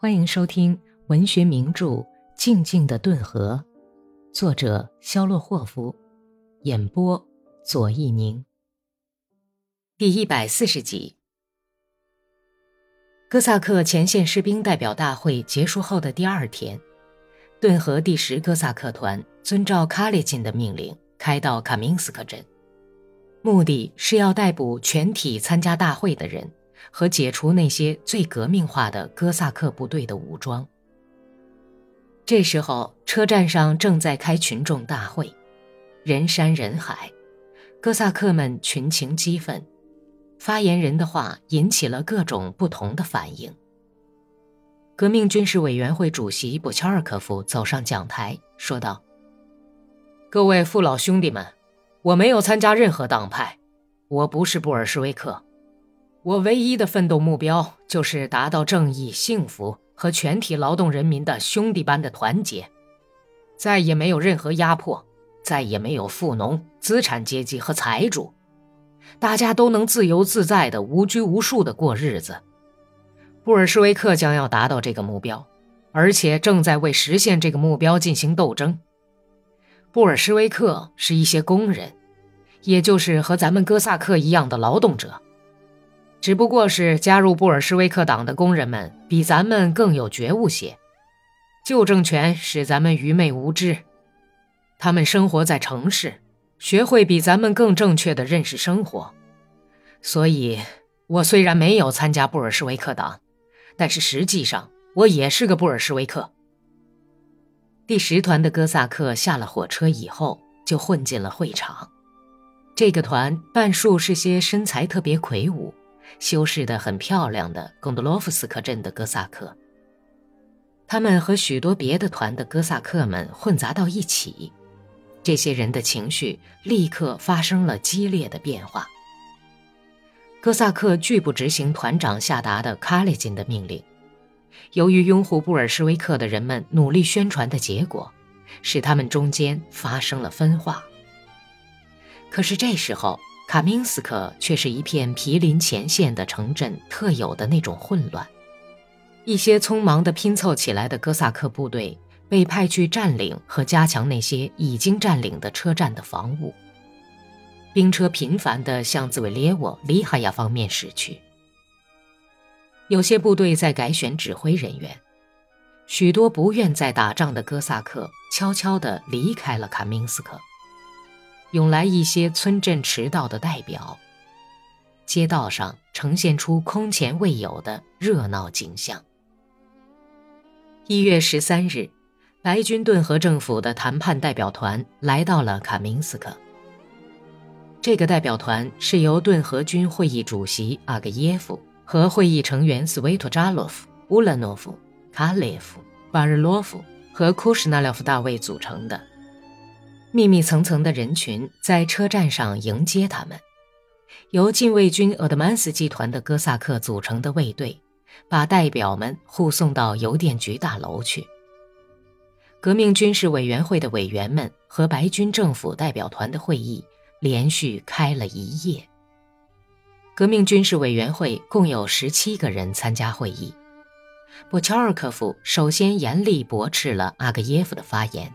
欢迎收听文学名著《静静的顿河》，作者肖洛霍夫，演播左一宁。第一百四十集，哥萨克前线士兵代表大会结束后的第二天，顿河第十哥萨克团遵照卡列金的命令，开到卡明斯克镇，目的是要逮捕全体参加大会的人。和解除那些最革命化的哥萨克部队的武装。这时候，车站上正在开群众大会，人山人海，哥萨克们群情激愤，发言人的话引起了各种不同的反应。革命军事委员会主席布乔尔科夫走上讲台，说道：“各位父老兄弟们，我没有参加任何党派，我不是布尔什维克。”我唯一的奋斗目标就是达到正义、幸福和全体劳动人民的兄弟般的团结，再也没有任何压迫，再也没有富农、资产阶级和财主，大家都能自由自在的、无拘无束的过日子。布尔什维克将要达到这个目标，而且正在为实现这个目标进行斗争。布尔什维克是一些工人，也就是和咱们哥萨克一样的劳动者。只不过是加入布尔什维克党的工人们比咱们更有觉悟些，旧政权使咱们愚昧无知，他们生活在城市，学会比咱们更正确的认识生活。所以，我虽然没有参加布尔什维克党，但是实际上我也是个布尔什维克。第十团的哥萨克下了火车以后就混进了会场，这个团半数是些身材特别魁梧。修饰的很漂亮的贡德洛夫斯克镇的哥萨克，他们和许多别的团的哥萨克们混杂到一起，这些人的情绪立刻发生了激烈的变化。哥萨克拒不执行团长下达的卡列金的命令，由于拥护布尔什维克的人们努力宣传的结果，使他们中间发生了分化。可是这时候。卡明斯克却是一片毗邻前线的城镇特有的那种混乱，一些匆忙地拼凑起来的哥萨克部队被派去占领和加强那些已经占领的车站的防务。兵车频繁地向兹维列沃、里哈亚方面驶去。有些部队在改选指挥人员，许多不愿再打仗的哥萨克悄悄地离开了卡明斯克。涌来一些村镇迟到的代表，街道上呈现出空前未有的热闹景象。一月十三日，白军顿河政府的谈判代表团来到了卡明斯克。这个代表团是由顿河军会议主席阿格耶夫和会议成员斯维托扎洛夫、乌兰诺夫、卡列夫、巴日洛夫和库什纳廖夫大尉组成的。密密层层的人群在车站上迎接他们，由禁卫军鄂德曼斯集团的哥萨克组成的卫队，把代表们护送到邮电局大楼去。革命军事委员会的委员们和白军政府代表团的会议连续开了一夜。革命军事委员会共有十七个人参加会议。布乔尔科夫首先严厉驳斥了阿格耶夫的发言。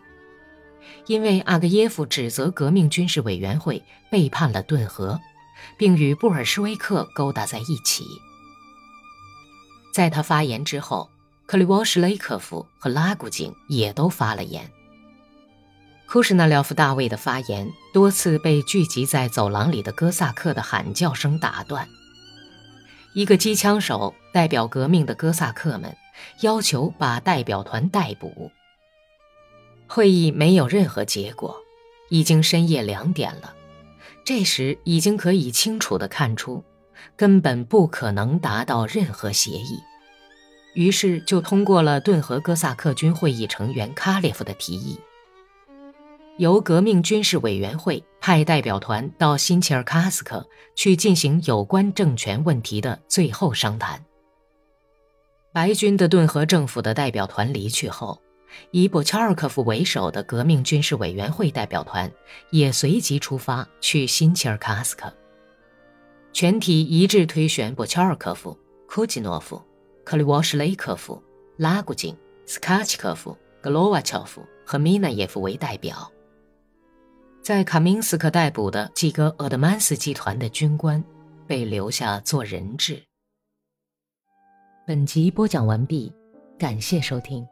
因为阿格耶夫指责革命军事委员会背叛了顿河，并与布尔什维克勾搭在一起。在他发言之后，克里沃什雷科夫和拉古金也都发了言。库什纳廖夫大卫的发言多次被聚集在走廊里的哥萨克的喊叫声打断。一个机枪手代表革命的哥萨克们，要求把代表团逮捕。会议没有任何结果，已经深夜两点了。这时已经可以清楚地看出，根本不可能达到任何协议。于是就通过了顿河哥萨克军会议成员卡列夫的提议，由革命军事委员会派代表团到新切尔卡斯克去进行有关政权问题的最后商谈。白军的顿河政府的代表团离去后。以布乔尔科夫为首的革命军事委员会代表团也随即出发去新切尔卡斯克，全体一致推选布乔尔科夫、库季诺夫、克里沃什雷科夫、拉古金、斯卡奇科夫、格罗瓦乔夫和米纳耶夫为代表。在卡明斯克逮捕的几个鄂德曼斯集团的军官被留下做人质。本集播讲完毕，感谢收听。